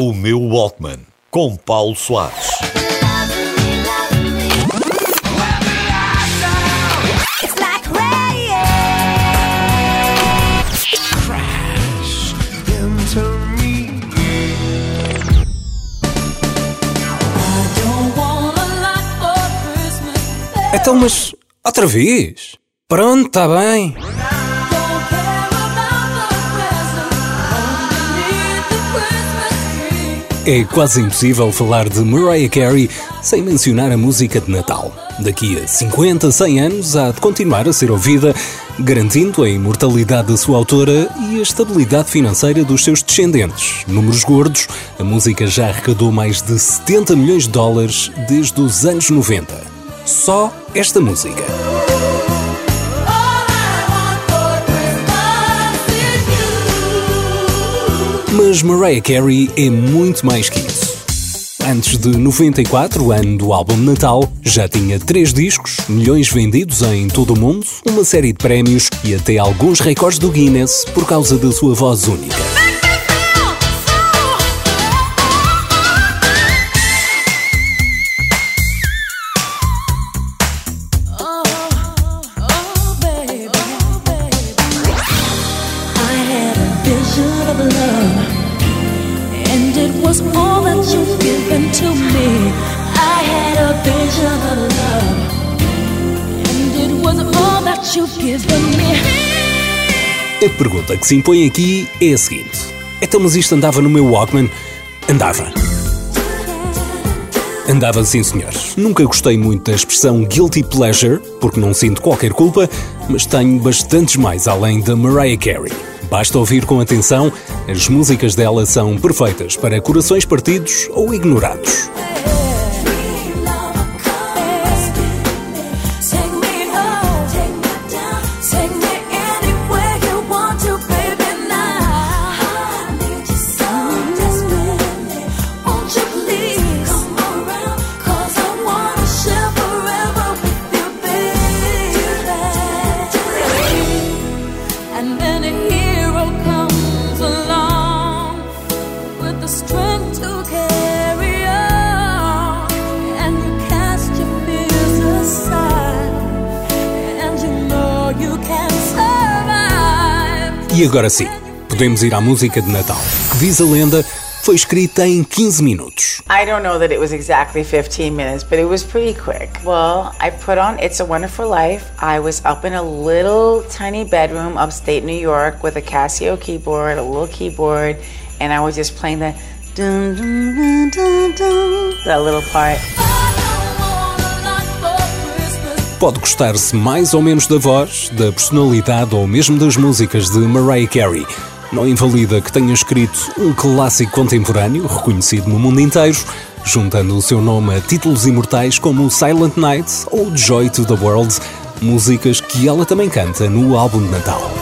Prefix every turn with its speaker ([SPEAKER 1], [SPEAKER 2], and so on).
[SPEAKER 1] O meu Walkman, com Paulo Soares.
[SPEAKER 2] Então, mas outra vez? Pronto, está bem. É quase impossível falar de Mariah Carey sem mencionar a música de Natal. Daqui a 50, 100 anos há de continuar a ser ouvida, garantindo a imortalidade da sua autora e a estabilidade financeira dos seus descendentes. Números gordos, a música já arrecadou mais de 70 milhões de dólares desde os anos 90. Só esta música. Mas Mariah Carey é muito mais que isso. Antes de 94, ano do álbum Natal, já tinha três discos, milhões vendidos em todo o mundo, uma série de prémios e até alguns recordes do Guinness por causa da sua voz única. A pergunta que se impõe aqui é a seguinte: então, mas isto andava no meu Walkman? Andava. Andava sim, senhores. Nunca gostei muito da expressão guilty pleasure, porque não sinto qualquer culpa, mas tenho bastantes mais além da Mariah Carey. Basta ouvir com atenção, as músicas dela são perfeitas para corações partidos ou ignorados. E agora sim, podemos ir à música de Natal, que diz a lenda foi escrita em 15 minutos.
[SPEAKER 3] I don't know that it was exactly 15 minutes, but it was pretty quick. Well, I put on It's a Wonderful Life. I was up in a little tiny bedroom upstate New York with a Casio keyboard, a little keyboard, and I was just playing the dun dun dun dun dun, that little part.
[SPEAKER 2] Pode gostar-se mais ou menos da voz, da personalidade ou mesmo das músicas de Mariah Carey. Não invalida que tenha escrito um clássico contemporâneo reconhecido no mundo inteiro, juntando o seu nome a títulos imortais como Silent Night ou Joy to the World, músicas que ela também canta no álbum de Natal.